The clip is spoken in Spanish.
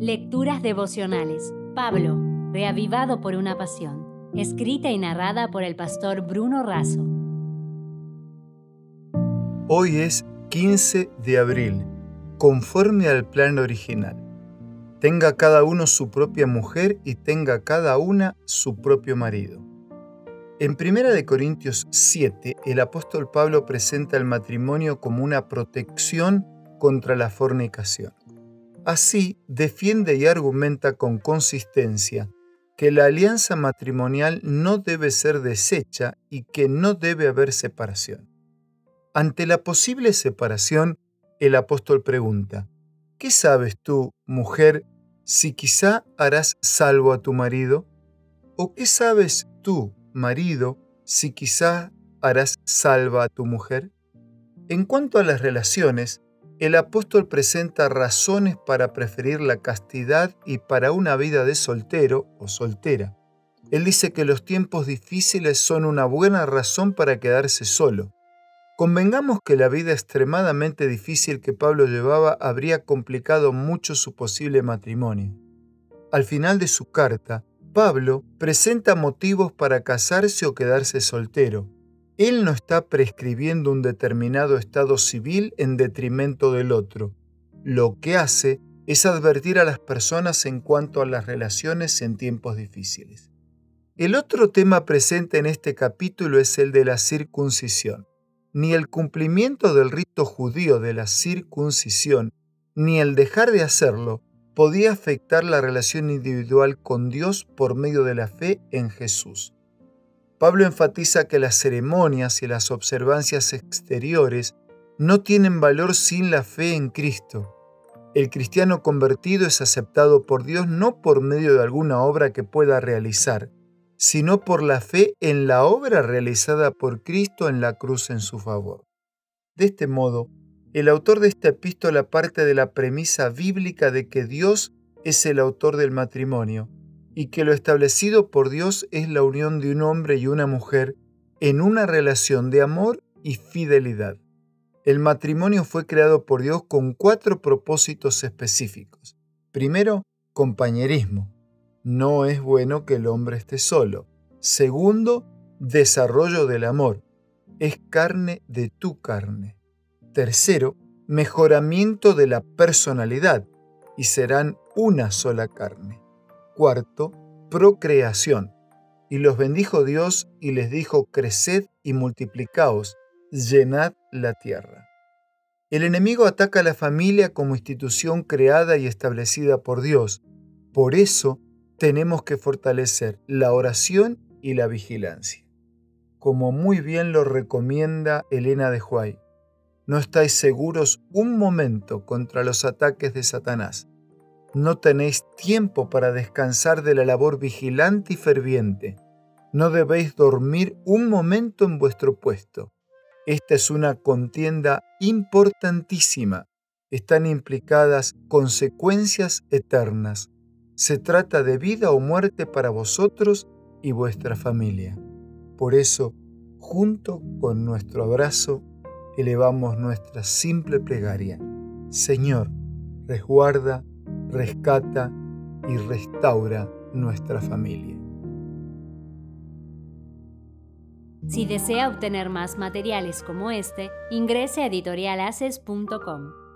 Lecturas devocionales. Pablo, reavivado por una pasión. Escrita y narrada por el pastor Bruno Razo. Hoy es 15 de abril, conforme al plan original. Tenga cada uno su propia mujer y tenga cada una su propio marido. En 1 Corintios 7, el apóstol Pablo presenta el matrimonio como una protección contra la fornicación. Así, defiende y argumenta con consistencia que la alianza matrimonial no debe ser deshecha y que no debe haber separación. Ante la posible separación, el apóstol pregunta, ¿qué sabes tú, mujer, si quizá harás salvo a tu marido? ¿O qué sabes tú, marido, si quizá harás salva a tu mujer? En cuanto a las relaciones, el apóstol presenta razones para preferir la castidad y para una vida de soltero o soltera. Él dice que los tiempos difíciles son una buena razón para quedarse solo. Convengamos que la vida extremadamente difícil que Pablo llevaba habría complicado mucho su posible matrimonio. Al final de su carta, Pablo presenta motivos para casarse o quedarse soltero, él no está prescribiendo un determinado estado civil en detrimento del otro. Lo que hace es advertir a las personas en cuanto a las relaciones en tiempos difíciles. El otro tema presente en este capítulo es el de la circuncisión. Ni el cumplimiento del rito judío de la circuncisión, ni el dejar de hacerlo, podía afectar la relación individual con Dios por medio de la fe en Jesús. Pablo enfatiza que las ceremonias y las observancias exteriores no tienen valor sin la fe en Cristo. El cristiano convertido es aceptado por Dios no por medio de alguna obra que pueda realizar, sino por la fe en la obra realizada por Cristo en la cruz en su favor. De este modo, el autor de esta epístola parte de la premisa bíblica de que Dios es el autor del matrimonio y que lo establecido por Dios es la unión de un hombre y una mujer en una relación de amor y fidelidad. El matrimonio fue creado por Dios con cuatro propósitos específicos. Primero, compañerismo. No es bueno que el hombre esté solo. Segundo, desarrollo del amor. Es carne de tu carne. Tercero, mejoramiento de la personalidad y serán una sola carne. Cuarto, procreación. Y los bendijo Dios y les dijo, creced y multiplicaos, llenad la tierra. El enemigo ataca a la familia como institución creada y establecida por Dios. Por eso tenemos que fortalecer la oración y la vigilancia. Como muy bien lo recomienda Elena de Huay, no estáis seguros un momento contra los ataques de Satanás no tenéis tiempo para descansar de la labor vigilante y ferviente. No debéis dormir un momento en vuestro puesto. Esta es una contienda importantísima. Están implicadas consecuencias eternas. Se trata de vida o muerte para vosotros y vuestra familia. Por eso, junto con nuestro abrazo, elevamos nuestra simple plegaria. Señor, resguarda rescata y restaura nuestra familia. Si desea obtener más materiales como este, ingrese a editorialaces.com.